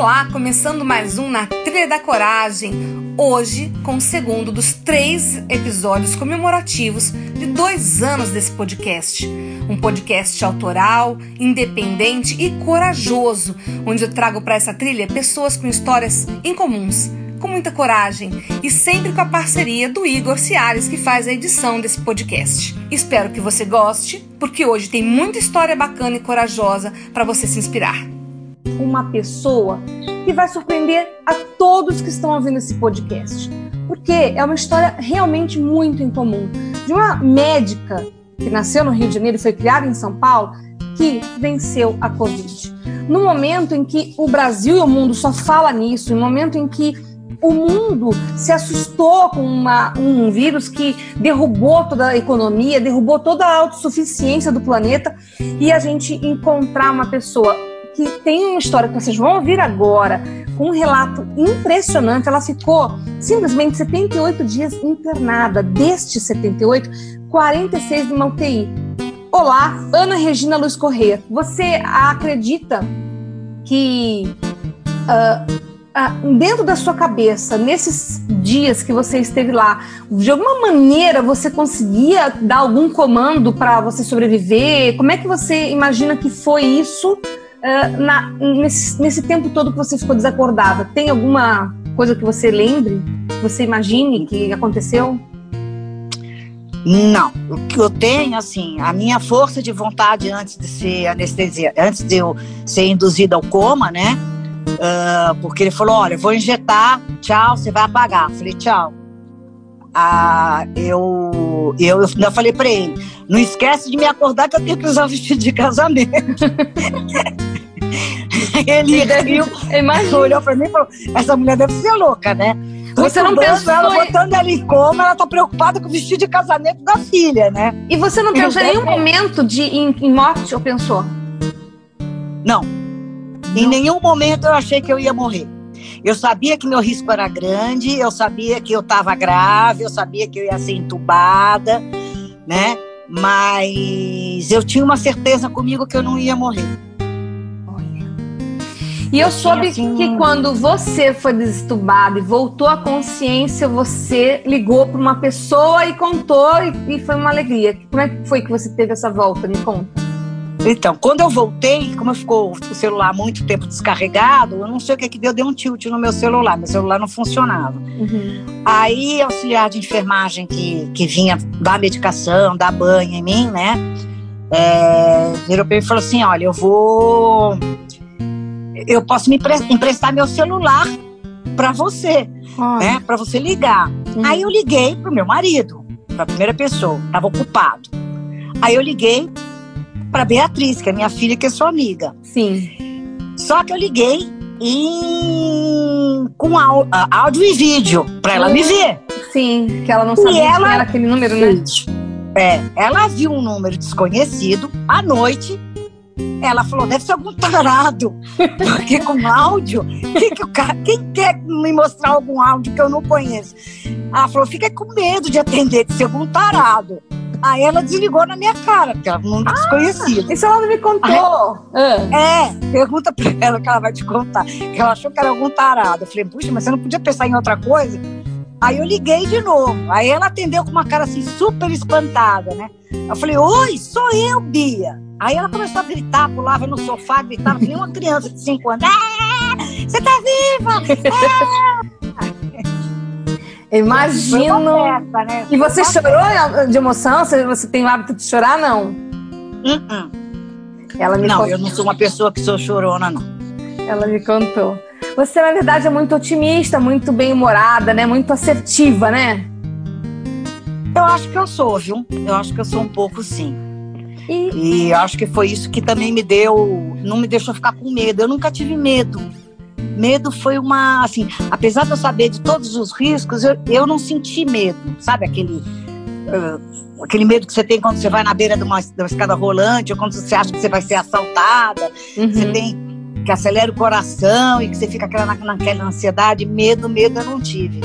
Olá, começando mais um Na Trilha da Coragem. Hoje, com o segundo dos três episódios comemorativos de dois anos desse podcast. Um podcast autoral, independente e corajoso, onde eu trago para essa trilha pessoas com histórias incomuns, com muita coragem e sempre com a parceria do Igor Ciares, que faz a edição desse podcast. Espero que você goste, porque hoje tem muita história bacana e corajosa para você se inspirar uma pessoa que vai surpreender a todos que estão ouvindo esse podcast. Porque é uma história realmente muito incomum. De uma médica que nasceu no Rio de Janeiro e foi criada em São Paulo, que venceu a Covid. No momento em que o Brasil e o mundo só fala nisso, no momento em que o mundo se assustou com uma, um vírus que derrubou toda a economia, derrubou toda a autossuficiência do planeta, e a gente encontrar uma pessoa que tem uma história que vocês vão ouvir agora, com um relato impressionante. Ela ficou simplesmente 78 dias internada. Destes 78, 46 numa UTI. Olá, Ana Regina Luz Corrêa. Você acredita que uh, uh, dentro da sua cabeça, nesses dias que você esteve lá, de alguma maneira você conseguia dar algum comando para você sobreviver? Como é que você imagina que foi isso? Uh, na, nesse, nesse tempo todo que você ficou desacordada, tem alguma coisa que você lembre, que você imagine que aconteceu? Não, o que eu tenho, assim, a minha força de vontade antes de ser anestesia, antes de eu ser induzida ao coma, né? Uh, porque ele falou: olha, vou injetar, tchau, você vai apagar. Eu falei: tchau. Ah, eu, eu, eu falei para ele: não esquece de me acordar que eu tenho que usar o vestido de casamento. Ele riu, olhou pra mim e falou: essa mulher deve ser louca, né? Você não pensou ela botando ela em coma, ela tá preocupada com o vestido de casamento da filha, né? E você não pensou em nenhum momento de em, em morte ou pensou? Não. não. Em nenhum momento eu achei que eu ia morrer. Eu sabia que meu risco era grande, eu sabia que eu estava grave, eu sabia que eu ia ser entubada, né? Mas eu tinha uma certeza comigo que eu não ia morrer. E eu soube assim... que quando você foi desestubado e voltou à consciência, você ligou para uma pessoa e contou e, e, foi uma alegria. Como é que foi que você teve essa volta? Me conta. Então, quando eu voltei, como ficou o celular muito tempo descarregado, eu não sei o que que deu, deu um tilt no meu celular, meu celular não funcionava. Uhum. Aí, auxiliar de enfermagem que, que vinha dar medicação, dar banho em mim, né? É, virou para mim e falou assim: olha, eu vou eu posso me emprestar meu celular para você, né? Para você ligar. Uhum. Aí eu liguei pro meu marido, para a primeira pessoa, estava ocupado. Aí eu liguei para Beatriz, que é minha filha, que é sua amiga. Sim. Só que eu liguei em... com áudio e vídeo para ela me ver. Sim, que ela não sabia ela... que era aquele número, né? É, ela viu um número desconhecido à noite ela falou, deve ser algum tarado. Porque com áudio, que que o cara, quem quer me mostrar algum áudio que eu não conheço? Ela falou, fica com medo de atender, de ser algum tarado. Aí ela desligou na minha cara, porque ela não ah, desconhecida. Isso ela não me contou. Aí, é, pergunta pra ela que ela vai te contar. Que ela achou que era algum tarado. Eu falei, puxa, mas você não podia pensar em outra coisa? Aí eu liguei de novo. Aí ela atendeu com uma cara assim super espantada, né? Eu falei, oi, sou eu, Bia. Aí ela começou a gritar, pulava no sofá, gritava que nem uma criança de 5 anos. Ah, você tá viva! Ah! Imagino. Festa, né? E você chorou de emoção? Você, você tem o hábito de chorar, não? Uh -uh. Ela me não, contou. eu não sou uma pessoa que sou chorona, não. Ela me contou. Você, na verdade, é muito otimista, muito bem-humorada, né? Muito assertiva, né? Eu acho que eu sou, viu? Eu acho que eu sou um pouco sim. E... e acho que foi isso que também me deu, não me deixou ficar com medo. Eu nunca tive medo. Medo foi uma, assim, apesar de eu saber de todos os riscos, eu, eu não senti medo, sabe? Aquele, uh, aquele medo que você tem quando você vai na beira de uma, de uma escada rolante, ou quando você acha que você vai ser assaltada, uhum. você tem que acelera o coração e que você fica aquela, naquela ansiedade, medo, medo eu não tive.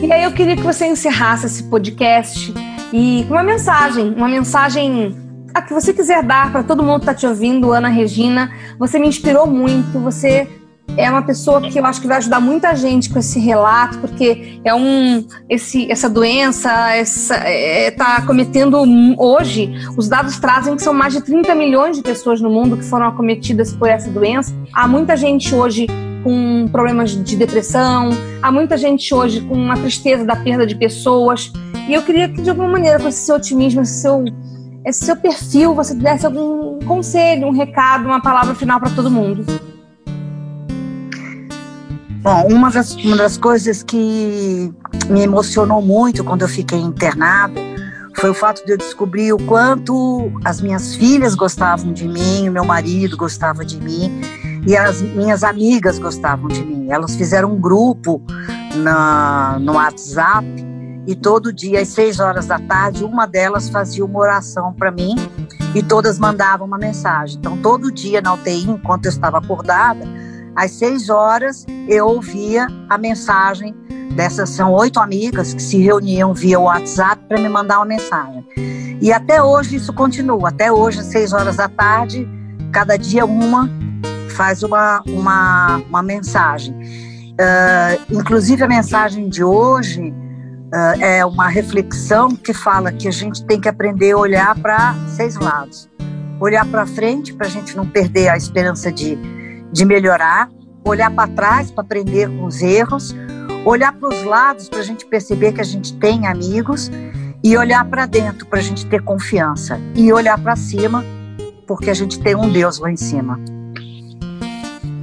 E aí eu queria que você encerrasse esse podcast e com uma mensagem, uma mensagem a que você quiser dar para todo mundo que está te ouvindo, Ana Regina. Você me inspirou muito, você é uma pessoa que eu acho que vai ajudar muita gente com esse relato, porque é um esse, essa doença está é, tá cometendo hoje, os dados trazem que são mais de 30 milhões de pessoas no mundo que foram acometidas por essa doença. Há muita gente hoje com problemas de depressão, há muita gente hoje com uma tristeza da perda de pessoas. E eu queria que, de alguma maneira, com esse seu otimismo, esse seu, esse seu perfil, você desse algum conselho, um recado, uma palavra final para todo mundo. Bom, uma das, uma das coisas que me emocionou muito quando eu fiquei internada foi o fato de eu descobrir o quanto as minhas filhas gostavam de mim, o meu marido gostava de mim e as minhas amigas gostavam de mim. Elas fizeram um grupo na, no WhatsApp e todo dia às seis horas da tarde uma delas fazia uma oração para mim e todas mandavam uma mensagem. Então todo dia na UTI, enquanto eu estava acordada, às seis horas eu ouvia a mensagem dessas são oito amigas que se reuniam via WhatsApp para me mandar uma mensagem. E até hoje isso continua. Até hoje, às seis horas da tarde, cada dia uma faz uma, uma, uma mensagem. Uh, inclusive, a mensagem de hoje uh, é uma reflexão que fala que a gente tem que aprender a olhar para seis lados. Olhar para frente para a gente não perder a esperança de de melhorar, olhar para trás para aprender com os erros, olhar para os lados para a gente perceber que a gente tem amigos e olhar para dentro para a gente ter confiança e olhar para cima porque a gente tem um Deus lá em cima.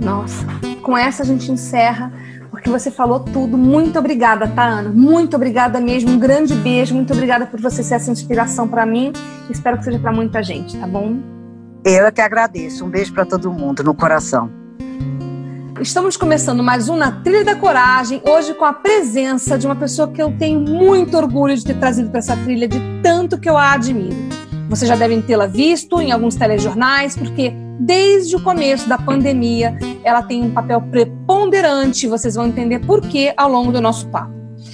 Nossa, com essa a gente encerra porque você falou tudo. Muito obrigada, tá, Ana? Muito obrigada mesmo. Um grande beijo. Muito obrigada por você ser essa inspiração para mim. Espero que seja para muita gente, tá bom? Eu é que agradeço. Um beijo para todo mundo no coração. Estamos começando mais um Na Trilha da Coragem, hoje com a presença de uma pessoa que eu tenho muito orgulho de ter trazido para essa trilha, de tanto que eu a admiro. Vocês já devem tê-la visto em alguns telejornais, porque desde o começo da pandemia ela tem um papel preponderante, vocês vão entender por quê ao longo do nosso papo.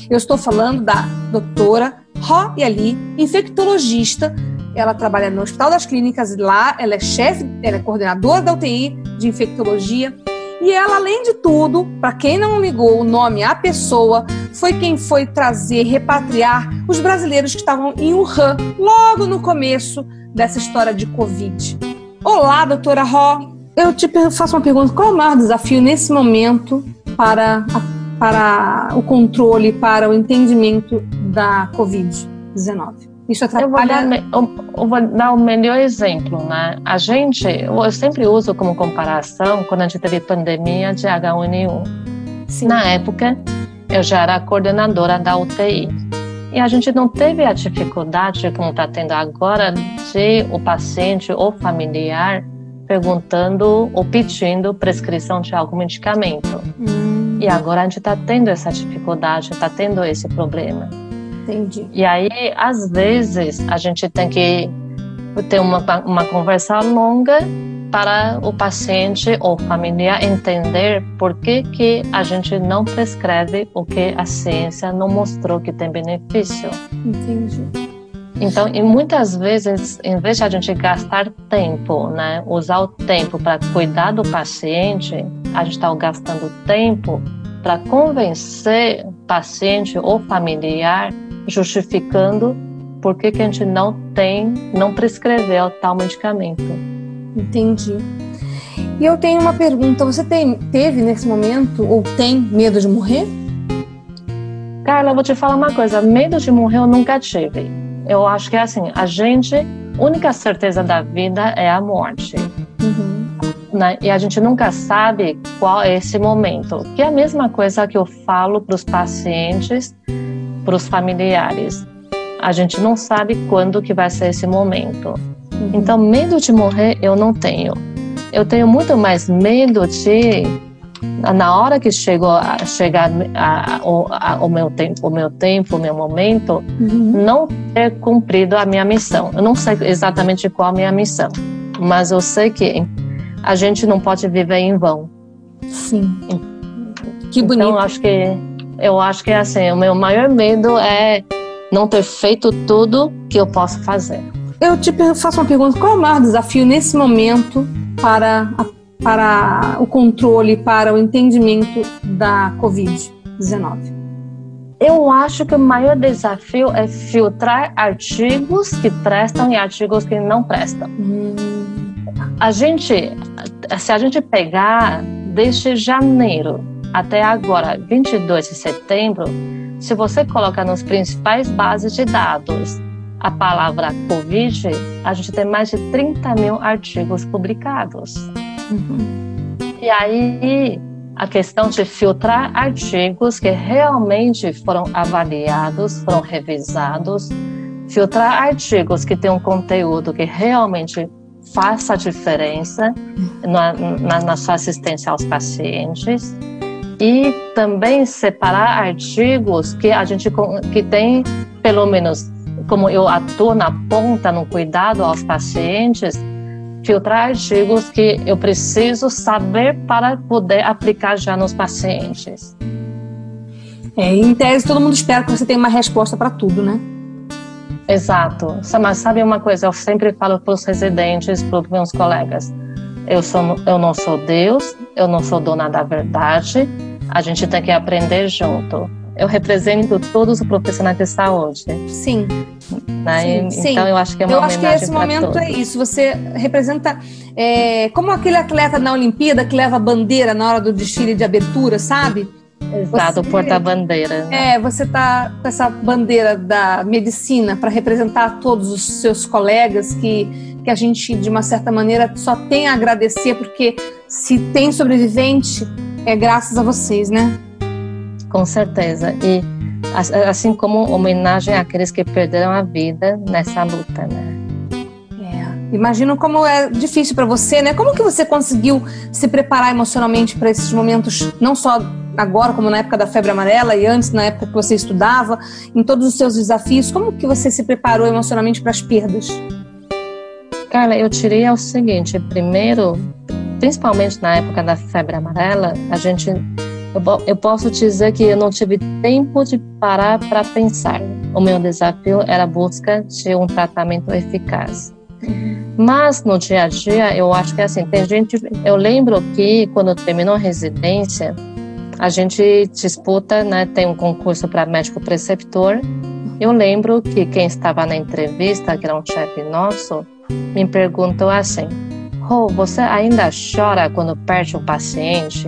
Eu estou falando da doutora Ro Yali, infectologista ela trabalha no Hospital das Clínicas e lá ela é chefe, ela é coordenadora da UTI de infectologia. E ela, além de tudo, para quem não ligou o nome à pessoa, foi quem foi trazer, repatriar os brasileiros que estavam em Wuhan, logo no começo dessa história de Covid. Olá, doutora Ró. Eu te faço uma pergunta: qual é o maior desafio nesse momento para, para o controle, para o entendimento da Covid-19? Isso atrapalha. Eu vou, dar, eu vou dar o melhor exemplo, né? A gente, eu sempre uso como comparação quando a gente teve pandemia de H1N1. Sim. Na época, eu já era coordenadora da UTI. E a gente não teve a dificuldade, como está tendo agora, de o paciente ou familiar perguntando ou pedindo prescrição de algum medicamento. Hum. E agora a gente está tendo essa dificuldade, está tendo esse problema. Entendi. E aí, às vezes, a gente tem que ter uma, uma conversa longa para o paciente ou familiar entender por que, que a gente não prescreve o que a ciência não mostrou que tem benefício. Entendi. Então, e muitas vezes, em vez de a gente gastar tempo, né, usar o tempo para cuidar do paciente, a gente está gastando tempo para convencer paciente ou familiar justificando por que, que a gente não tem, não prescreveu tal medicamento. Entendi. E eu tenho uma pergunta: você tem, teve nesse momento ou tem medo de morrer? Carla, eu vou te falar uma coisa: medo de morrer eu nunca tive. Eu acho que é assim: a gente, única certeza da vida é a morte. Uhum. Né? E a gente nunca sabe qual é esse momento. Que é a mesma coisa que eu falo para os pacientes para os familiares. A gente não sabe quando que vai ser esse momento. Uhum. Então, medo de morrer eu não tenho. Eu tenho muito mais medo de na hora que chegou a chegar a, a, a, o meu tempo, o meu tempo, o meu momento, uhum. não ter cumprido a minha missão. Eu não sei exatamente qual a minha missão, mas eu sei que a gente não pode viver em vão. Sim. Que bonito. Então, acho que eu acho que assim, o meu maior medo é não ter feito tudo que eu posso fazer. Eu te faço uma pergunta: qual é o maior desafio nesse momento para para o controle, para o entendimento da Covid-19? Eu acho que o maior desafio é filtrar artigos que prestam e artigos que não prestam. Hum. A gente, se a gente pegar desde janeiro até agora, 22 de setembro, se você colocar nas principais bases de dados a palavra Covid, a gente tem mais de 30 mil artigos publicados. Uhum. E aí, a questão de filtrar artigos que realmente foram avaliados, foram revisados, filtrar artigos que têm um conteúdo que realmente faça diferença na, na, na sua assistência aos pacientes e também separar artigos que a gente que tem pelo menos como eu atuo na ponta no cuidado aos pacientes filtrar artigos que eu preciso saber para poder aplicar já nos pacientes. É, em tese, todo mundo espera que você tenha uma resposta para tudo, né? Exato. Mas sabe uma coisa? Eu sempre falo para os residentes, para os meus colegas: eu, sou, eu não sou Deus, eu não sou dona da verdade, a gente tem que aprender junto eu represento todos os profissionais de saúde. Sim. Né? sim então eu acho que é uma Eu acho que esse momento todos. é isso. Você representa é, como aquele atleta na Olimpíada que leva a bandeira na hora do desfile de abertura, sabe? Exato, o porta-bandeira. Né? É, você tá com essa bandeira da medicina para representar todos os seus colegas que, que a gente, de uma certa maneira, só tem a agradecer, porque se tem sobrevivente, é graças a vocês, né? Com certeza. E assim como homenagem àqueles que perderam a vida nessa luta, né? É. Imagino como é difícil para você, né? Como que você conseguiu se preparar emocionalmente para esses momentos, não só agora, como na época da febre amarela e antes, na época que você estudava, em todos os seus desafios, como que você se preparou emocionalmente para as perdas? Carla, eu tirei o seguinte: primeiro, principalmente na época da febre amarela, a gente eu, eu posso dizer que eu não tive tempo de parar para pensar. O meu desafio era a busca de um tratamento eficaz. Mas no dia a dia, eu acho que assim, tem gente. Eu lembro que quando terminou a residência, a gente disputa, né? Tem um concurso para médico preceptor. Eu lembro que quem estava na entrevista, que era um chefe nosso, me perguntou assim: oh, você ainda chora quando perde um paciente?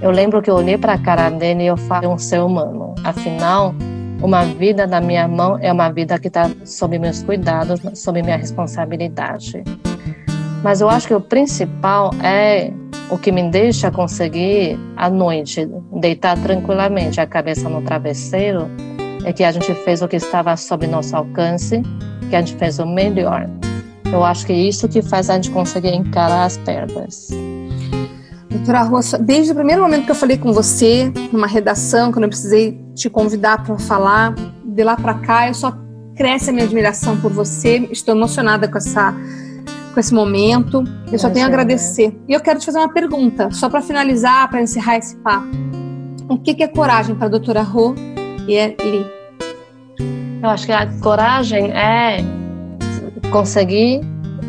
Eu lembro que eu olhei para a cara dele e eu falei um ser humano. Afinal, uma vida na minha mão é uma vida que está sob meus cuidados, sob minha responsabilidade. Mas eu acho que o principal é o que me deixa conseguir à noite deitar tranquilamente a cabeça no travesseiro é que a gente fez o que estava sob nosso alcance, que a gente fez o melhor. Eu acho que é isso que faz a gente conseguir encarar as perdas. Doutora Rosa, desde o primeiro momento que eu falei com você, numa redação, quando eu precisei te convidar para falar, de lá para cá, eu só cresce a minha admiração por você. Estou emocionada com essa com esse momento. Eu só tenho a agradecer. E eu quero te fazer uma pergunta, só para finalizar, para encerrar esse papo. O que, que é coragem para a doutora Rô e é Li? Eu acho que a coragem é conseguir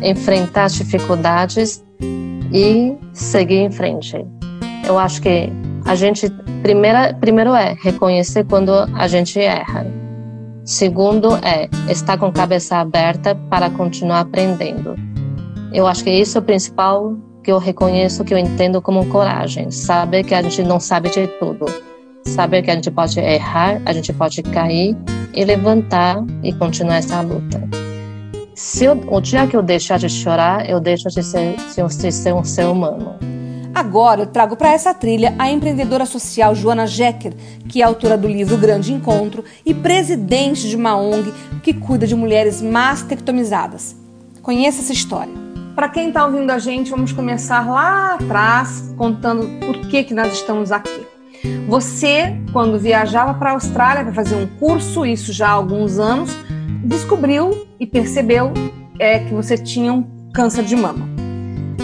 enfrentar as dificuldades e seguir em frente. Eu acho que a gente primeira, primeiro é reconhecer quando a gente erra. Segundo é estar com a cabeça aberta para continuar aprendendo. Eu acho que isso é o principal que eu reconheço, que eu entendo como coragem. Saber que a gente não sabe de tudo. Saber que a gente pode errar, a gente pode cair e levantar e continuar essa luta. Se eu, o dia que eu deixar de chorar, eu deixo de ser, de ser um ser humano. Agora eu trago para essa trilha a empreendedora social Joana Jecker, que é autora do livro Grande Encontro e presidente de uma ONG que cuida de mulheres mastectomizadas. Conheça essa história. Para quem está ouvindo a gente, vamos começar lá atrás, contando por que, que nós estamos aqui. Você, quando viajava para a Austrália para fazer um curso, isso já há alguns anos, descobriu e percebeu é, que você tinha um câncer de mama.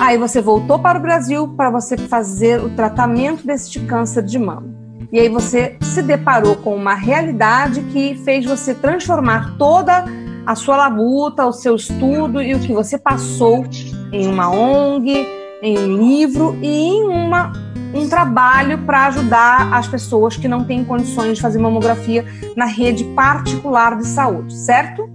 Aí você voltou para o Brasil para você fazer o tratamento deste câncer de mama. E aí você se deparou com uma realidade que fez você transformar toda a sua labuta, o seu estudo e o que você passou em uma ONG, em um livro e em uma, um trabalho para ajudar as pessoas que não têm condições de fazer mamografia na rede particular de saúde, certo?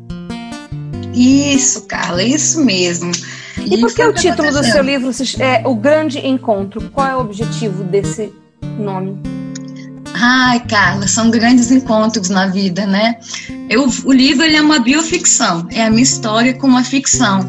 Isso, Carla, isso mesmo. E por que o título do seu livro é O Grande Encontro? Qual é o objetivo desse nome? Ai, Carla, são grandes encontros na vida, né? Eu, o livro ele é uma bioficção, é a minha história com uma ficção.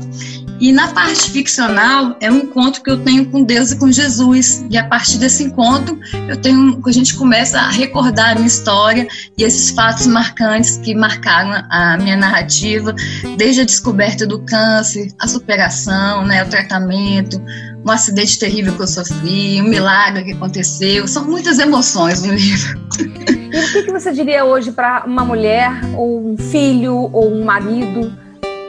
E na parte ficcional é um encontro que eu tenho com Deus e com Jesus. E a partir desse encontro, eu tenho, a gente começa a recordar a minha história e esses fatos marcantes que marcaram a minha narrativa, desde a descoberta do câncer, a superação, né, o tratamento, um acidente terrível que eu sofri, um milagre que aconteceu. São muitas emoções no livro. E o que, que você diria hoje para uma mulher, ou um filho, ou um marido?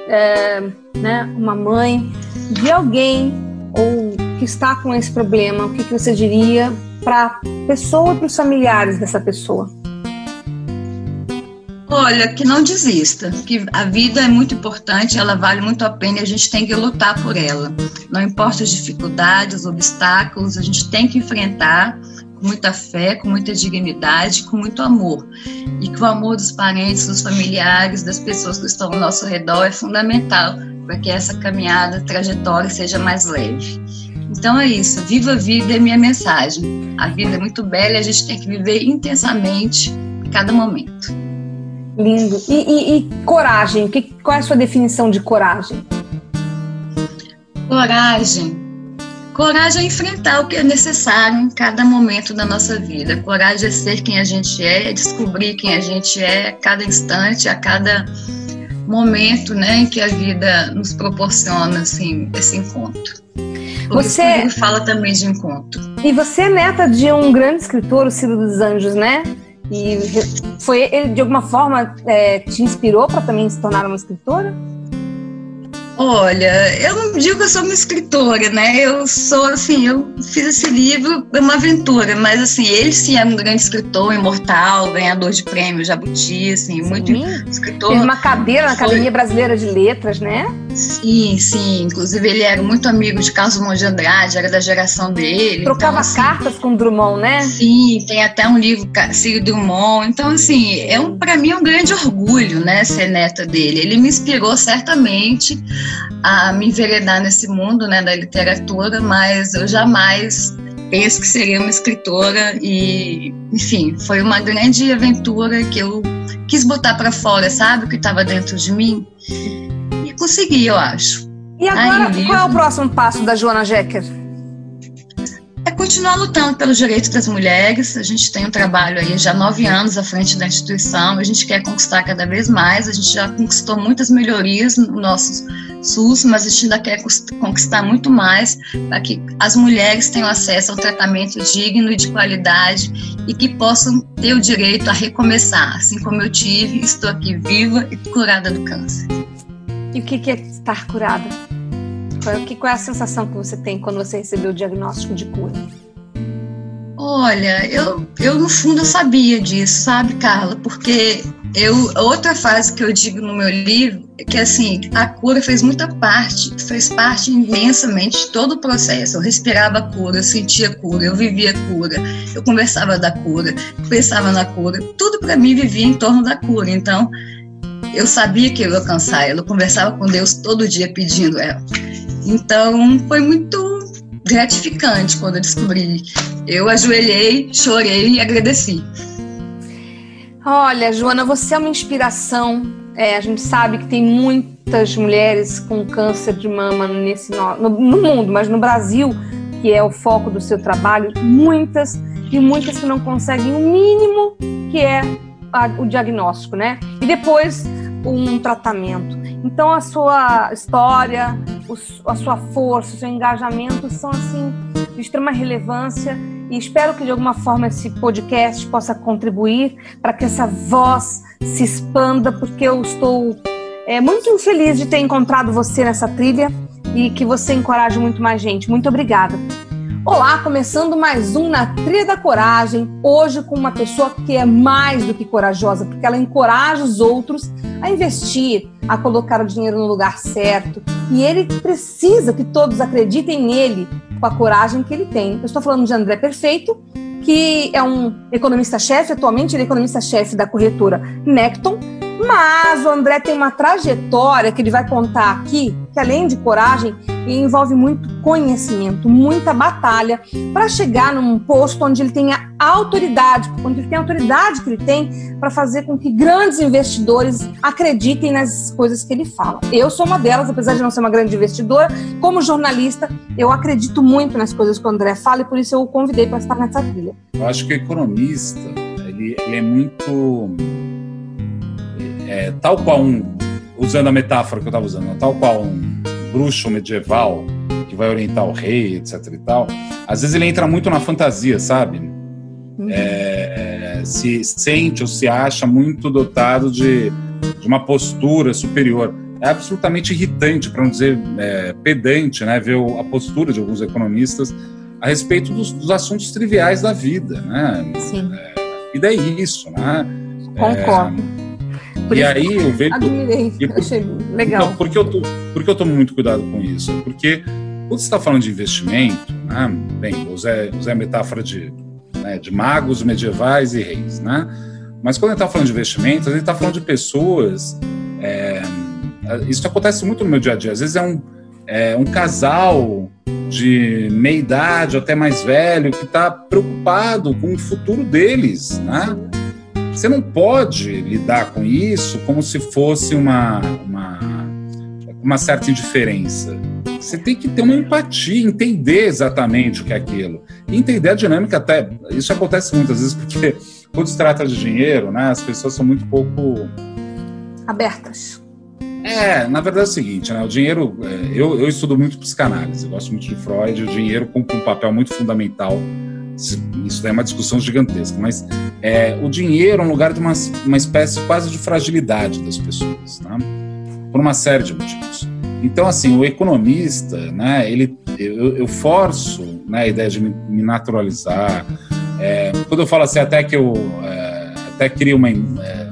É, né, uma mãe, de alguém ou que está com esse problema, o que, que você diria para a pessoa e para os familiares dessa pessoa? Olha, que não desista, que a vida é muito importante, ela vale muito a pena e a gente tem que lutar por ela. Não importa as dificuldades, os obstáculos, a gente tem que enfrentar com muita fé, com muita dignidade, com muito amor. E que o amor dos parentes, dos familiares, das pessoas que estão ao nosso redor é fundamental para que essa caminhada, trajetória seja mais leve. Então é isso, viva a vida é minha mensagem. A vida é muito bela e a gente tem que viver intensamente cada momento. Lindo. E, e, e coragem, que, qual é a sua definição de coragem? Coragem Coragem é enfrentar o que é necessário em cada momento da nossa vida. Coragem é ser quem a gente é, é descobrir quem a gente é a cada instante, a cada momento, né, em que a vida nos proporciona assim esse encontro. Por você fala também de encontro. E você é neta de um grande escritor, o Ciro dos Anjos, né? E foi ele de alguma forma é, te inspirou para também se tornar uma escritora? Olha, eu não digo que eu sou uma escritora, né? Eu sou, assim, eu fiz esse livro, é uma aventura, mas, assim, ele sim é um grande escritor, imortal, ganhador de prêmio Jabuti, assim, sim. muito escritor. Teve uma cadeira na. Academia Brasileira de Letras, né? Sim, sim. Inclusive, ele era muito amigo de Carlos Drummond de Andrade, era da geração dele. Trocava então, assim, cartas com Drummond, né? Sim, tem até um livro, Ciro Drummond. Então, assim, é um, para mim é um grande orgulho, né, ser neta dele. Ele me inspirou certamente a me enveredar nesse mundo né, da literatura, mas eu jamais penso que seria uma escritora e, enfim, foi uma grande aventura que eu quis botar para fora, sabe, o que estava dentro de mim e consegui, eu acho. E agora, Aí, qual é o próximo passo da Joana Jecker? Continuar lutando pelos direitos das mulheres. A gente tem um trabalho aí já nove anos à frente da instituição. A gente quer conquistar cada vez mais. A gente já conquistou muitas melhorias no nosso SUS, mas a gente ainda quer conquistar muito mais para que as mulheres tenham acesso a um tratamento digno e de qualidade e que possam ter o direito a recomeçar, assim como eu tive. Estou aqui viva e curada do câncer. E o que é estar curada? Que, qual é a sensação que você tem quando você recebeu o diagnóstico de cura? Olha, eu, eu no fundo eu sabia disso, sabe, Carla? Porque eu outra fase que eu digo no meu livro é que assim a cura fez muita parte, fez parte imensamente de todo o processo. Eu respirava a cura, eu sentia a cura, eu vivia a cura, eu conversava da cura, pensava na cura, tudo para mim vivia em torno da cura. Então eu sabia que eu ia alcançar ela, eu conversava com Deus todo dia pedindo ela. Então foi muito gratificante quando eu descobri. Eu ajoelhei, chorei e agradeci. Olha, Joana, você é uma inspiração. É, a gente sabe que tem muitas mulheres com câncer de mama nesse no, no mundo, mas no Brasil, que é o foco do seu trabalho, muitas e muitas que não conseguem o mínimo que é o diagnóstico, né? E depois um tratamento. Então a sua história, a sua força, o seu engajamento são assim de extrema relevância e espero que de alguma forma esse podcast possa contribuir para que essa voz se expanda, porque eu estou é, muito feliz de ter encontrado você nessa trilha e que você encoraje muito mais gente. Muito obrigada. Olá, começando mais um na Trilha da Coragem, hoje com uma pessoa que é mais do que corajosa, porque ela encoraja os outros a investir, a colocar o dinheiro no lugar certo. E ele precisa que todos acreditem nele com a coragem que ele tem. Eu estou falando de André Perfeito, que é um economista-chefe, atualmente ele é economista-chefe da corretora Necton, mas o André tem uma trajetória que ele vai contar aqui, que além de coragem, envolve muito conhecimento, muita batalha para chegar num posto onde ele tenha autoridade, onde ele tem a autoridade que ele tem para fazer com que grandes investidores acreditem nas coisas que ele fala. Eu sou uma delas, apesar de não ser uma grande investidora, como jornalista, eu acredito muito nas coisas que o André fala e por isso eu o convidei para estar nessa trilha. Eu acho que o economista, ele, ele é muito é, tal qual um, usando a metáfora que eu estava usando, tal qual um bruxo medieval que vai orientar o rei, etc e tal, às vezes ele entra muito na fantasia, sabe? Uhum. É, se sente ou se acha muito dotado de, de uma postura superior. É absolutamente irritante, para não dizer é, pedante, né, ver a postura de alguns economistas a respeito dos, dos assuntos triviais da vida, né? Sim. É, a vida é isso, né? Concordo. É, por e aí eu vejo. Admirei, e, achei legal. Então, porque eu, tô, porque eu tomo muito cuidado com isso? Porque quando você está falando de investimento, né, bem, usei, usei a metáfora de, né, de magos medievais e reis, né? Mas quando ele está falando de investimentos, ele está falando de pessoas. É, isso acontece muito no meu dia a dia. Às vezes é um, é, um casal de meia idade, até mais velho, que está preocupado com o futuro deles, né? Você não pode lidar com isso como se fosse uma, uma, uma certa indiferença. Você tem que ter uma empatia, entender exatamente o que é aquilo. E entender a dinâmica até. Isso acontece muitas vezes porque quando se trata de dinheiro, né, as pessoas são muito pouco abertas. É, na verdade é o seguinte, né? O dinheiro, é, eu, eu estudo muito psicanálise, gosto muito de Freud, o dinheiro cumpre um papel muito fundamental isso é uma discussão gigantesca, mas é, o dinheiro é um lugar de uma, uma espécie quase de fragilidade das pessoas, né? por uma série de motivos. Então, assim, o economista, né, ele, eu, eu forço né, a ideia de me, me naturalizar. É, quando eu falo assim, até que eu é, até crio uma, é,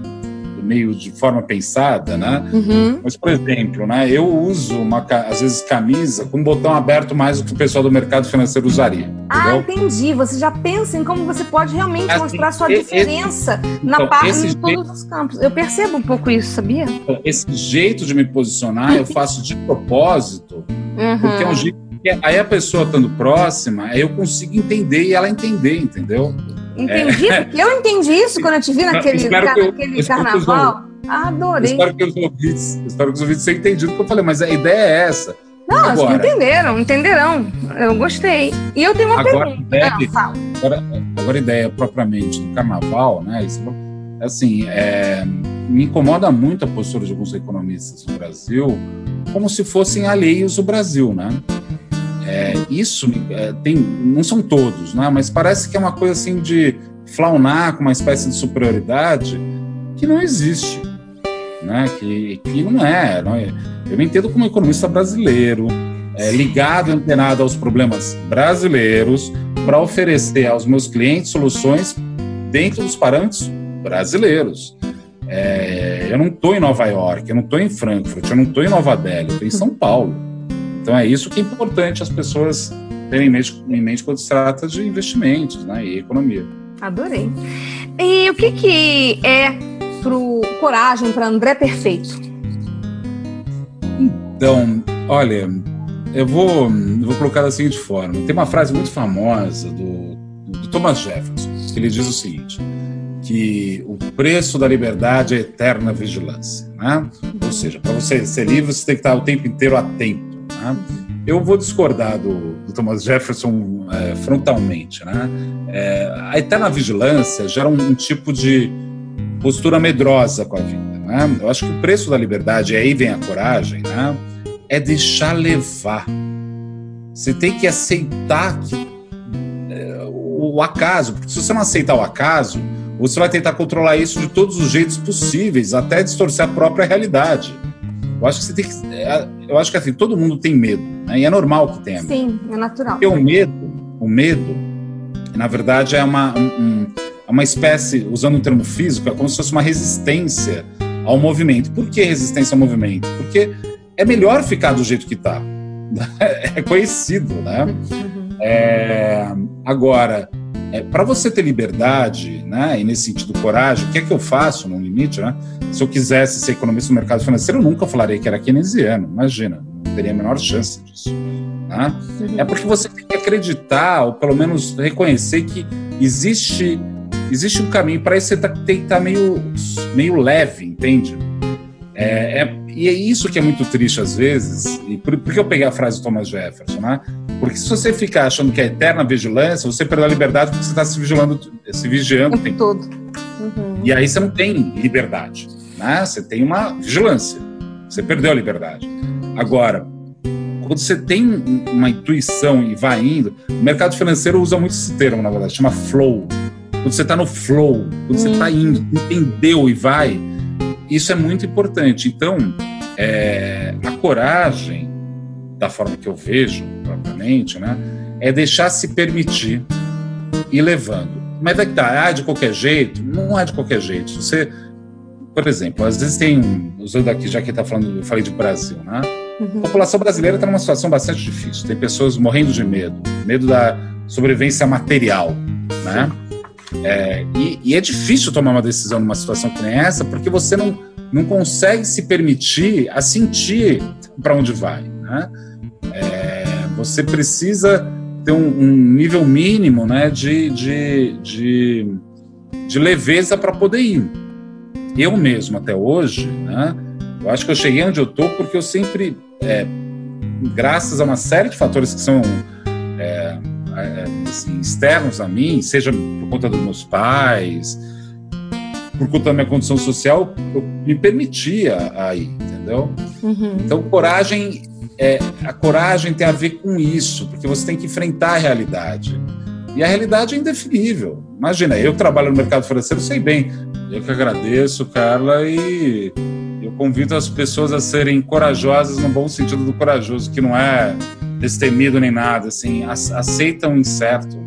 meio de forma pensada, né? Uhum. Mas, por exemplo, né, eu uso, uma, às vezes, camisa com botão aberto mais do que o pessoal do mercado financeiro usaria. Ah, entendi. Você já pensa em como você pode realmente assim, mostrar sua esse, diferença esse, na então, parte de jeito, todos os campos. Eu percebo um pouco isso, sabia? Então, esse jeito de me posicionar eu faço de propósito, uhum. porque é um jeito que aí a pessoa estando próxima, aí eu consigo entender e ela entender, entendeu? Entendi, é. eu entendi isso quando eu te vi naquele, naquele carnaval. Adorei. espero que os ouvintes, espero que os ouvintes tenham entendido o que eu falei, mas a ideia é essa. Não, agora, acho que entenderam, entenderão. Eu gostei. E eu tenho uma agora, pergunta. Ideia, ah, agora, agora, a ideia propriamente do carnaval, né? Isso, assim, é, me incomoda muito a postura de alguns economistas no Brasil, como se fossem alheios do Brasil, né? É, isso é, tem, não são todos, né? mas parece que é uma coisa assim de flaunar com uma espécie de superioridade que não existe, né? que, que não é, não é. Eu me entendo como economista brasileiro, é, ligado, antenado aos problemas brasileiros, para oferecer aos meus clientes soluções dentro dos parâmetros brasileiros. É, eu não estou em Nova York, eu não estou em Frankfurt, eu não estou em Nova Delhi, eu estou em São Paulo. Então é isso que é importante as pessoas terem em mente, em mente quando se trata de investimentos né, e economia. Adorei. E o que, que é pro coragem para André Perfeito? Então, olha, eu vou, eu vou colocar da seguinte forma. Tem uma frase muito famosa do, do Thomas Jefferson, que ele diz o seguinte, que o preço da liberdade é eterna vigilância. Né? Ou seja, para você ser livre, você tem que estar o tempo inteiro atento né? Eu vou discordar do, do Thomas Jefferson é, frontalmente. Né? É, a eterna vigilância gera um, um, tipo de postura medrosa com a vida. né? Eu acho que o preço da liberdade, aí vem a coragem, né? É deixar levar. Você tem que aceitar que, é, o acaso, porque se você não aceitar o acaso, você vai tentar controlar isso de todos os jeitos possíveis, até distorcer a própria realidade. Eu acho que você tem que. É, eu acho que assim, todo mundo tem medo, né? E é normal que tenha. Sim, é natural. Porque o medo, o medo, na verdade, é uma, um, é uma espécie, usando um termo físico, é como se fosse uma resistência ao movimento. Por que resistência ao movimento? Porque é melhor ficar do jeito que está. É conhecido, né? Uhum. É, agora, é, para você ter liberdade, né, e nesse sentido coragem, o que é que eu faço no limite, né? Se eu quisesse ser economista no mercado financeiro, eu nunca falaria que era keynesiano, imagina, não teria a menor chance disso. Né? É porque você tem que acreditar, ou pelo menos reconhecer que existe existe um caminho para isso, você tá, tem que estar tá meio, meio leve, entende? É, é, e é isso que é muito triste às vezes, e por, por que eu peguei a frase do Thomas Jefferson, né? Porque se você ficar achando que é eterna vigilância, você perde a liberdade porque você está se vigilando, se vigiando o tempo todo. Uhum. E aí você não tem liberdade, né? Você tem uma vigilância. Você perdeu a liberdade. Agora, quando você tem uma intuição e vai indo, o mercado financeiro usa muito esse termo, na verdade, chama flow. Quando você está no flow, quando você está indo, entendeu e vai, isso é muito importante. Então, é, a coragem, da forma que eu vejo propriamente, né, é deixar se permitir ir levando. Mas é que tá, ah, de qualquer jeito? Não é de qualquer jeito. Você, por exemplo, às vezes tem, usando aqui, já que está falando, eu falei de Brasil, né? Uhum. A população brasileira está numa situação bastante difícil. Tem pessoas morrendo de medo, medo da sobrevivência material, né? É, e, e, é difícil tomar uma decisão numa situação que nem essa, porque você não, não consegue se permitir a sentir para onde vai. Né? É, você precisa ter um, um, nível mínimo né, de, de, de, de leveza para poder ir. Eu mesmo, até hoje, né, eu acho que eu cheguei onde eu estou porque eu sempre, é, graças a uma série de fatores que são é, é, assim, externos a mim, seja por conta dos meus pais, por conta da minha condição social, eu me permitia aí, entendeu? Uhum. Então, coragem, é, a coragem tem a ver com isso, porque você tem que enfrentar a realidade. E a realidade é indefinível. Imagina, eu trabalho no mercado financeiro, sei bem. Eu que agradeço, Carla, e eu convido as pessoas a serem corajosas no bom sentido do corajoso, que não é destemido nem nada, assim, aceita o incerto,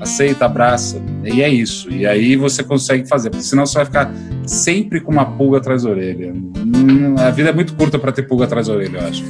aceita, abraça, e é isso. E aí você consegue fazer, porque senão você vai ficar sempre com uma pulga atrás da orelha. Hum, a vida é muito curta para ter pulga atrás da orelha, eu acho.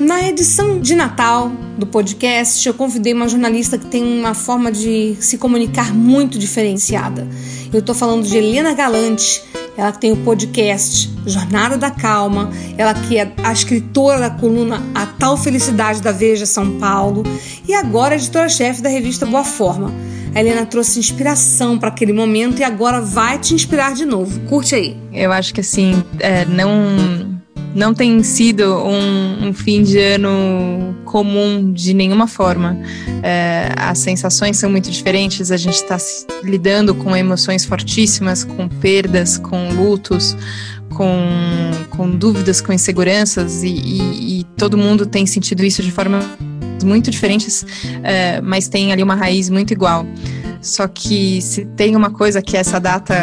Na edição de Natal do podcast, eu convidei uma jornalista que tem uma forma de se comunicar muito diferenciada. Eu estou falando de Helena Galante, ela que tem o podcast Jornada da Calma, ela que é a escritora da coluna A Tal Felicidade da Veja São Paulo e agora editora-chefe da revista Boa Forma. A Helena trouxe inspiração para aquele momento e agora vai te inspirar de novo. Curte aí. Eu acho que assim, é, não não tem sido um, um, fim de ano comum de nenhuma forma. É, as sensações são muito diferentes, a gente está lidando com emoções fortíssimas, com perdas, com lutos, com, com dúvidas, com inseguranças, e, e, e todo mundo tem sentido isso de formas muito diferentes, é, mas tem ali uma raiz muito igual. Só que se tem uma coisa que essa data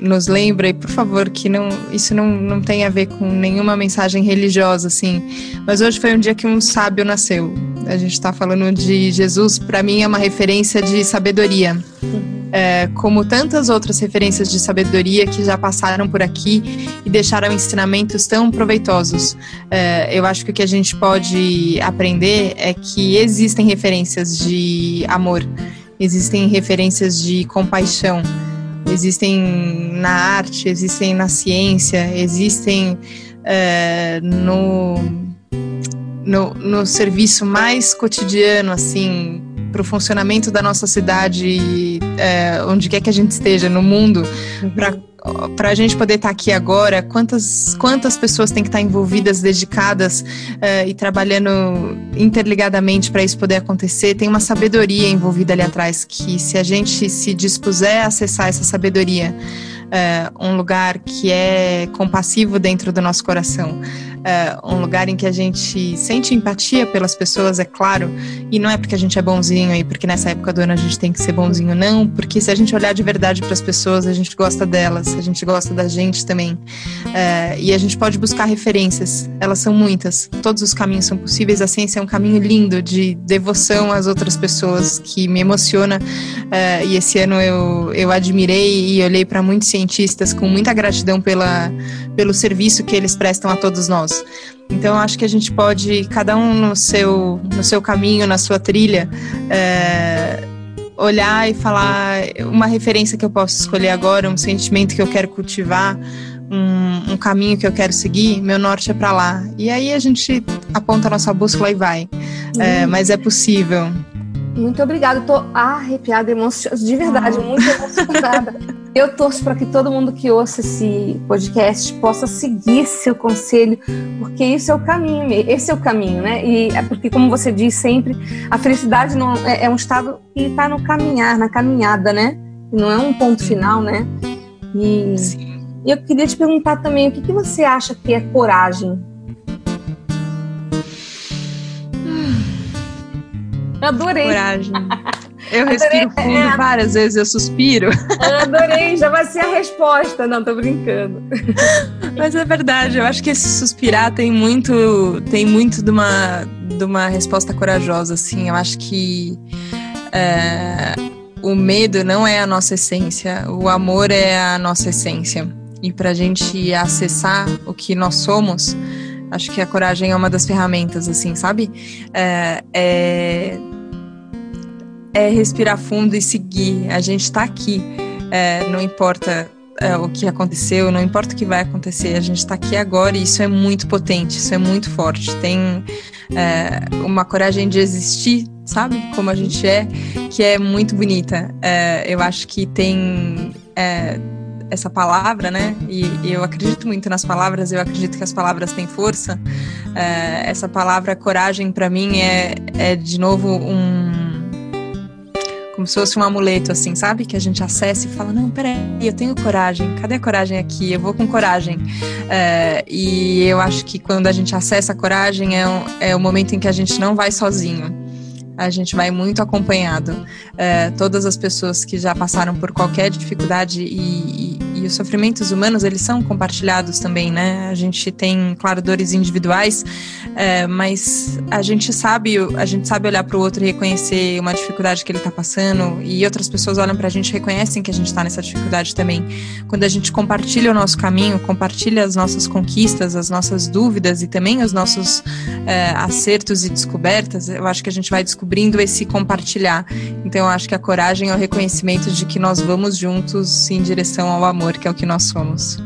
nos lembra, e por favor, que não, isso não, não tem a ver com nenhuma mensagem religiosa, assim. Mas hoje foi um dia que um sábio nasceu. A gente está falando de Jesus, para mim é uma referência de sabedoria. É, como tantas outras referências de sabedoria que já passaram por aqui e deixaram ensinamentos tão proveitosos. É, eu acho que o que a gente pode aprender é que existem referências de amor existem referências de compaixão, existem na arte, existem na ciência, existem é, no, no, no serviço mais cotidiano, assim, para o funcionamento da nossa cidade, é, onde quer que a gente esteja no mundo, para para a gente poder estar tá aqui agora, quantas, quantas pessoas têm que estar tá envolvidas, dedicadas uh, e trabalhando interligadamente para isso poder acontecer? Tem uma sabedoria envolvida ali atrás que, se a gente se dispuser a acessar essa sabedoria, é, um lugar que é compassivo dentro do nosso coração, é, um lugar em que a gente sente empatia pelas pessoas, é claro, e não é porque a gente é bonzinho e porque nessa época do ano a gente tem que ser bonzinho, não, porque se a gente olhar de verdade para as pessoas, a gente gosta delas, a gente gosta da gente também, é, e a gente pode buscar referências, elas são muitas, todos os caminhos são possíveis, a ciência é um caminho lindo de devoção às outras pessoas que me emociona, e esse ano eu, eu admirei e olhei para muitos cientistas com muita gratidão pela, pelo serviço que eles prestam a todos nós. Então, acho que a gente pode, cada um no seu, no seu caminho, na sua trilha, é, olhar e falar uma referência que eu posso escolher agora, um sentimento que eu quero cultivar, um, um caminho que eu quero seguir, meu norte é para lá. E aí a gente aponta a nossa bússola e vai. É, mas é possível. Muito obrigada, estou arrepiada, emocionada, de verdade, ah. muito emocionada. Eu torço para que todo mundo que ouça esse podcast possa seguir seu conselho, porque isso é o caminho, esse é o caminho, né? E é porque, como você diz sempre, a felicidade não é, é um estado que está no caminhar, na caminhada, né? Não é um ponto final, né? E, e eu queria te perguntar também, o que, que você acha que é coragem? Adorei. Coragem. Eu respiro fundo é. várias vezes, eu suspiro. Adorei, já vai ser a resposta. Não, tô brincando. Mas é verdade, eu acho que esse suspirar tem muito, tem muito de uma, de uma resposta corajosa, assim. Eu acho que é, o medo não é a nossa essência, o amor é a nossa essência. E pra gente acessar o que nós somos, acho que a coragem é uma das ferramentas, assim, sabe? é, é é respirar fundo e seguir. A gente está aqui, é, não importa é, o que aconteceu, não importa o que vai acontecer, a gente está aqui agora e isso é muito potente, isso é muito forte. Tem é, uma coragem de existir, sabe? Como a gente é, que é muito bonita. É, eu acho que tem é, essa palavra, né? E, eu acredito muito nas palavras, eu acredito que as palavras têm força. É, essa palavra coragem, para mim, é, é de novo um como se fosse um amuleto, assim, sabe? Que a gente acessa e fala: não, peraí, eu tenho coragem, cadê a coragem aqui? Eu vou com coragem. É, e eu acho que quando a gente acessa a coragem é, um, é o momento em que a gente não vai sozinho. A gente vai muito acompanhado. É, todas as pessoas que já passaram por qualquer dificuldade e, e e os sofrimentos humanos eles são compartilhados também, né? A gente tem, claro, dores individuais, é, mas a gente sabe, a gente sabe olhar para o outro e reconhecer uma dificuldade que ele está passando e outras pessoas olham para a gente e reconhecem que a gente está nessa dificuldade também. Quando a gente compartilha o nosso caminho, compartilha as nossas conquistas, as nossas dúvidas e também os nossos é, acertos e descobertas, eu acho que a gente vai descobrindo esse compartilhar. Então, eu acho que a coragem é o reconhecimento de que nós vamos juntos em direção ao amor amor, que é o que nós somos.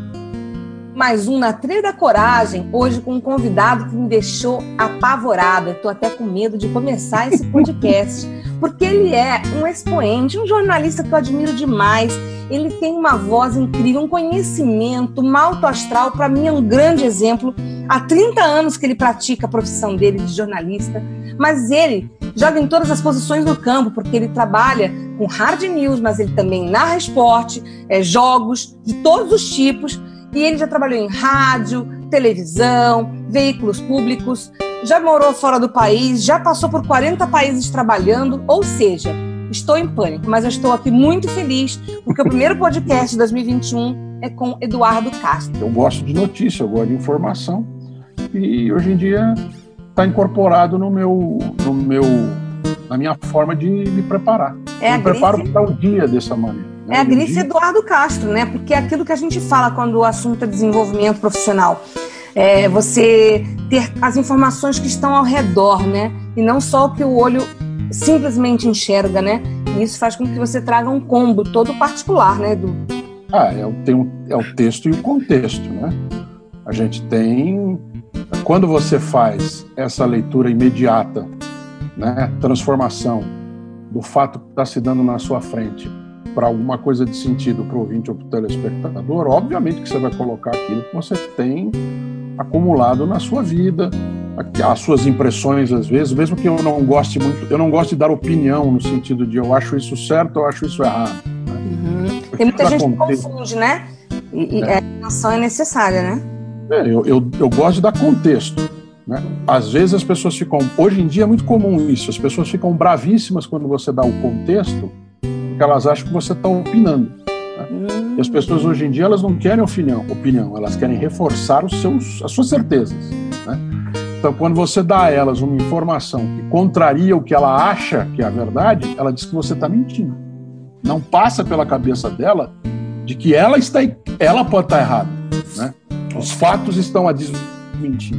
Mais um na Trilha da Coragem, hoje com um convidado que me deixou apavorada. Estou até com medo de começar esse podcast, porque ele é um expoente, um jornalista que eu admiro demais. Ele tem uma voz incrível, um conhecimento, um alto astral. Para mim é um grande exemplo. Há 30 anos que ele pratica a profissão dele de jornalista, mas ele joga em todas as posições do campo, porque ele trabalha com hard news, mas ele também narra esporte, é, jogos de todos os tipos. E ele já trabalhou em rádio, televisão, veículos públicos, já morou fora do país, já passou por 40 países trabalhando, ou seja, estou em pânico, mas eu estou aqui muito feliz, porque o primeiro podcast de 2021 é com Eduardo Castro. Eu gosto de notícia, eu gosto de informação, e hoje em dia está incorporado no meu, no meu, na minha forma de me preparar. É eu me preparo para o dia dessa maneira. Né? É a grife dia... Eduardo Castro, né? Porque é aquilo que a gente fala quando o assunto é desenvolvimento profissional. É você ter as informações que estão ao redor, né? E não só o que o olho simplesmente enxerga, né? E isso faz com que você traga um combo todo particular, né, Edu? Ah, é, tem é o texto e o contexto, né? A gente tem quando você faz essa leitura imediata, né, transformação do fato que está se dando na sua frente para alguma coisa de sentido para o ouvinte ou para o telespectador, obviamente que você vai colocar aquilo que você tem acumulado na sua vida, as suas impressões às vezes, mesmo que eu não goste muito, eu não gosto de dar opinião no sentido de eu acho isso certo, eu acho isso errado. Né? Uhum. Tem muita gente que confunde, né? E, e é. a atenção é necessária, né? É, eu, eu, eu gosto de dar contexto. Né? Às vezes as pessoas ficam. Hoje em dia é muito comum isso. As pessoas ficam bravíssimas quando você dá o contexto, porque elas acham que você está opinando. Né? E as pessoas hoje em dia elas não querem opinião, opinião elas querem reforçar os seus, as suas certezas. Né? Então, quando você dá a elas uma informação que contraria o que ela acha que é a verdade, ela diz que você está mentindo. Não passa pela cabeça dela de que ela está, ela pode estar errada, né? Os fatos estão a desmentir.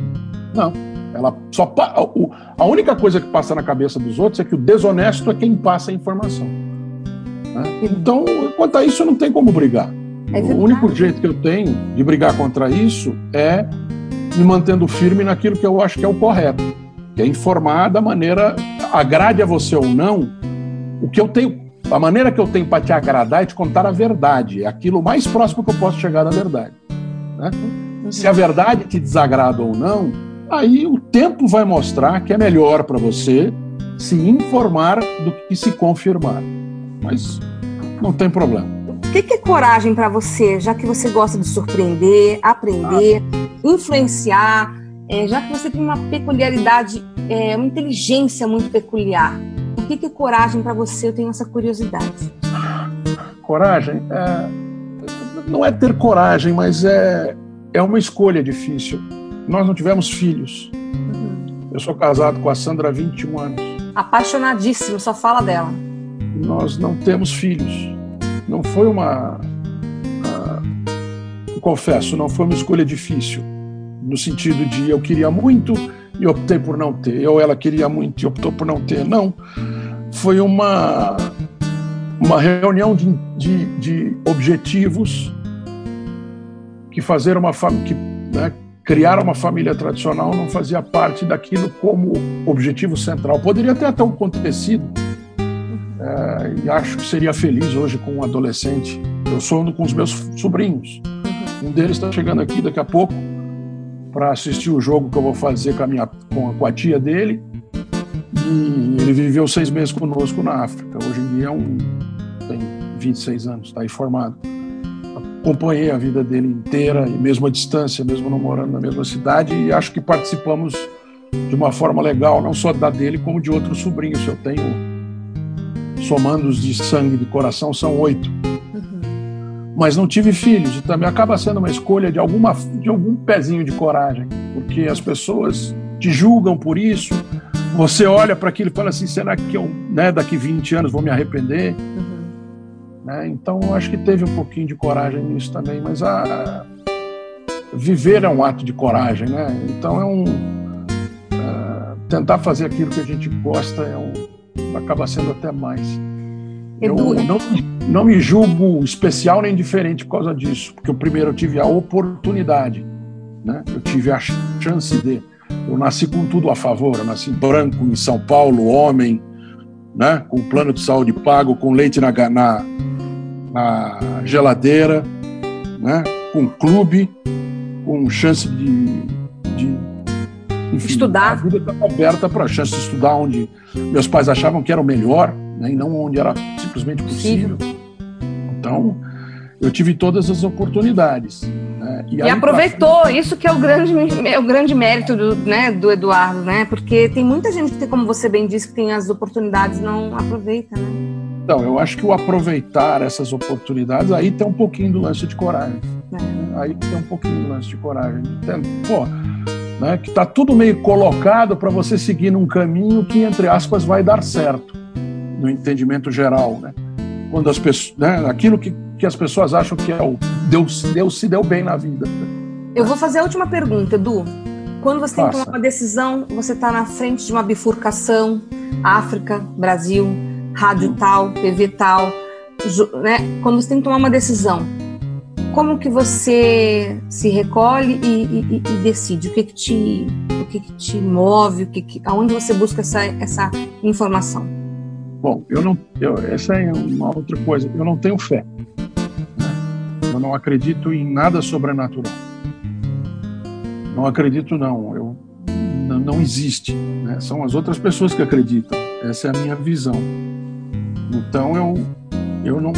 Não, ela só a única coisa que passa na cabeça dos outros é que o desonesto é quem passa a informação. Né? Então, quanto a isso, não tem como brigar. É o único jeito que eu tenho de brigar contra isso é me mantendo firme naquilo que eu acho que é o correto, que é informar da maneira agrade a você ou não o que eu tenho a maneira que eu tenho para te agradar é te contar a verdade. É aquilo mais próximo que eu posso chegar da verdade. Né? Se a verdade te desagrada ou não, aí o tempo vai mostrar que é melhor para você se informar do que se confirmar. Mas não tem problema. O que é coragem para você, já que você gosta de surpreender, aprender, ah. influenciar, é, já que você tem uma peculiaridade, é, uma inteligência muito peculiar? O que, que é coragem para você? Eu tenho essa curiosidade. Coragem é, não é ter coragem, mas é, é uma escolha difícil. Nós não tivemos filhos. Uhum. Eu sou casado com a Sandra há 21 anos. Apaixonadíssimo, só fala dela. Nós não temos filhos. Não foi uma. Uh, confesso, não foi uma escolha difícil. No sentido de eu queria muito e optei por não ter. Ou ela queria muito e optou por não ter. Não. Foi uma, uma reunião de, de, de objetivos que fazer uma família. Né, criar uma família tradicional não fazia parte daquilo como objetivo central. Poderia ter até acontecido, é, e acho que seria feliz hoje com um adolescente. Eu sou com os meus sobrinhos. Um deles está chegando aqui daqui a pouco para assistir o jogo que eu vou fazer com a, minha, com a, com a tia dele. E ele viveu seis meses conosco na África. Hoje em dia é um, tem 26 anos, está aí formado. Acompanhei a vida dele inteira, e mesmo à distância, mesmo não morando na mesma cidade, e acho que participamos de uma forma legal, não só da dele, como de outros sobrinhos. Eu tenho, somando os de sangue de coração, são oito mas não tive filhos. E também acaba sendo uma escolha de, alguma, de algum pezinho de coragem, porque as pessoas te julgam por isso. Você olha para aquilo e fala assim: será que eu, né, daqui 20 anos, vou me arrepender? Uhum. Né? Então, acho que teve um pouquinho de coragem nisso também, mas a, viver é um ato de coragem, né? Então, é um. Uh, tentar fazer aquilo que a gente gosta é um, acaba sendo até mais. Edu, eu não, não me julgo especial nem diferente por causa disso, porque eu primeiro eu tive a oportunidade, né? eu tive a chance de. Eu nasci com tudo a favor, eu nasci branco em São Paulo, homem, né? com plano de saúde pago, com leite na, na, na geladeira, né? com clube, com chance de, de enfim, estudar. A vida estava aberta para a chance de estudar onde meus pais achavam que era o melhor né, e não onde era simplesmente possível. Então, eu tive todas as oportunidades. Né? E, e aproveitou, isso que é o grande, é o grande mérito do, né, do Eduardo, né? Porque tem muita gente que, como você bem disse, que tem as oportunidades e não aproveita, né? Então, eu acho que o aproveitar essas oportunidades, aí tem um pouquinho do lance de coragem. É. Aí tem um pouquinho do lance de coragem. Pô, né, que está tudo meio colocado para você seguir num caminho que, entre aspas, vai dar certo no entendimento geral, né? Quando as pessoas, né, aquilo que, que as pessoas acham que é o Deus, Deus se deu bem na vida. Eu vou fazer a última pergunta, Edu. Quando você tem que tomar uma decisão, você está na frente de uma bifurcação, África, Brasil, rádio hum. tal, TV tal, né? Quando você tem que tomar uma decisão, como que você se recolhe e, e, e decide? O que que te, o que que te move? O que que, aonde você busca essa, essa informação? Bom, eu não, eu, essa é uma outra coisa. Eu não tenho fé. Né? Eu não acredito em nada sobrenatural. Não acredito não. Eu não, não existe. Né? São as outras pessoas que acreditam. Essa é a minha visão. Então eu eu não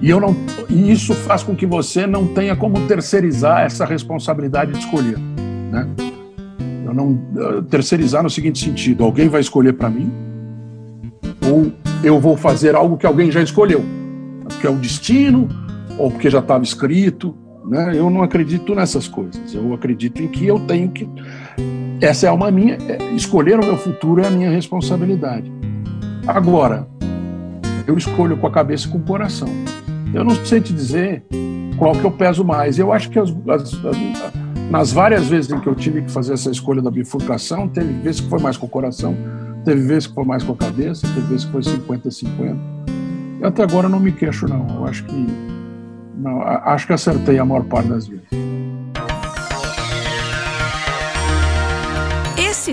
E, eu não, e isso faz com que você não tenha como terceirizar essa responsabilidade de escolher. Né? Eu não terceirizar no seguinte sentido: alguém vai escolher para mim, ou eu vou fazer algo que alguém já escolheu, porque é o destino, ou porque já estava escrito. Né? Eu não acredito nessas coisas. Eu acredito em que eu tenho que. Essa é uma minha. É, escolher o meu futuro é a minha responsabilidade. Agora, eu escolho com a cabeça e com o coração. Eu não sei te dizer qual que eu peso mais. Eu acho que as, as, as, nas várias vezes em que eu tive que fazer essa escolha da bifurcação, teve vezes que foi mais com o coração, teve vezes que foi mais com a cabeça, teve vezes que foi 50-50. E até agora eu não me queixo, não. Eu acho que não, acho que acertei a maior parte das vezes.